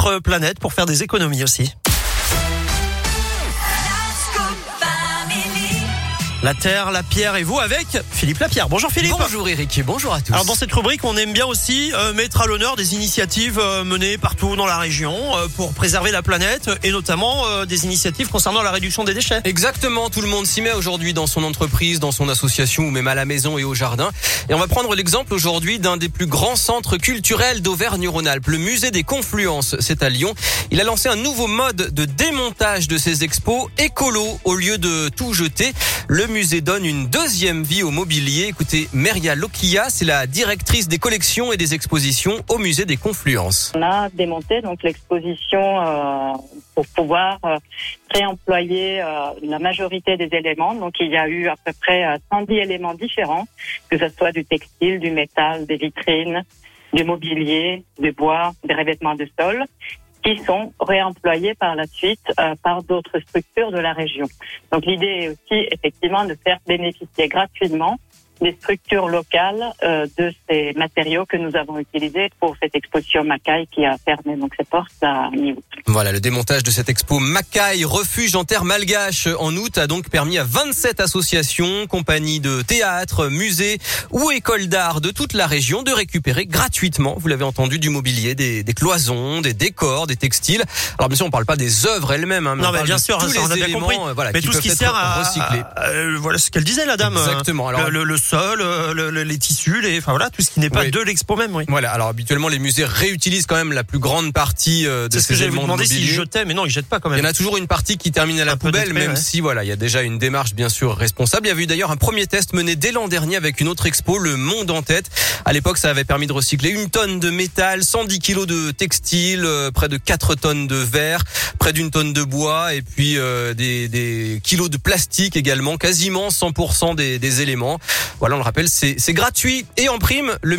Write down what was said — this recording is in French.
notre planète pour faire des économies aussi. La terre, la pierre et vous avec Philippe Lapierre. Bonjour Philippe. Bonjour Eric, bonjour à tous. Alors dans cette rubrique, on aime bien aussi euh, mettre à l'honneur des initiatives euh, menées partout dans la région euh, pour préserver la planète et notamment des initiatives concernant la réduction des déchets. Exactement, tout le monde s'y met aujourd'hui dans son entreprise, dans son association ou même à la maison et au jardin. Et on va prendre l'exemple aujourd'hui d'un des plus grands centres culturels d'Auvergne-Rhône-Alpes, le musée des Confluences, c'est à Lyon. Il a lancé un nouveau mode de démontage de ses expos écolo au lieu de tout jeter. Le musée donne une deuxième vie au mobilier. Écoutez, Meria Lokia, c'est la directrice des collections et des expositions au musée des Confluences. On a démonté donc l'exposition euh, pour pouvoir euh, réemployer euh, la majorité des éléments. Donc il y a eu à peu près euh, 110 éléments différents, que ce soit du textile, du métal, des vitrines, du mobilier, du bois, des revêtements de sol qui sont réemployés par la suite euh, par d'autres structures de la région. Donc l'idée est aussi effectivement de faire bénéficier gratuitement des structures locales euh, de ces matériaux que nous avons utilisés pour cette exposition Macaille qui a fermé donc ses portes à mi-août. Voilà, le démontage de cette expo Macaille, refuge en terre malgache en août a donc permis à 27 associations, compagnies de théâtre, musées ou écoles d'art de toute la région de récupérer gratuitement, vous l'avez entendu, du mobilier, des, des cloisons, des décors, des textiles. Alors bien sûr, on parle pas des œuvres elles-mêmes, hein, mais Non on mais parle bien de sûr, tous ça, on les a bien éléments, compris. euh, voilà, mais qui tout ce qui sert à, recyclés. à- euh, voilà ce qu'elle disait la dame. euh, Exactement. Alors, le, le- le sol, euh, le- le- les tissus, les, enfin voilà, tout ce qui n'est pas Oui. de l'expo même. Oui. Voilà, alors habituellement les musées réutilisent quand même la plus grande partie euh, de C'est ce que ces j'allais vous éléments de demander s'ils jetaient, mais non, ils jettent pas quand Il y même. en a toujours une partie qui termine à la poubelle, même ouais. si voilà, il y a déjà une démarche bien sûr responsable. Il y avait eu d'ailleurs un premier test mené dès l'an dernier avec une autre expo, le Monde en tête. À l'époque, ça avait permis de recycler une tonne de métal, 110 kilos de textile, euh, près de 4 tonnes de verre, près d'une tonne de bois et puis euh, des, des kilos de plastique également, quasiment 100% des, des éléments. Voilà, on le rappelle, c'est gratuit et en prime le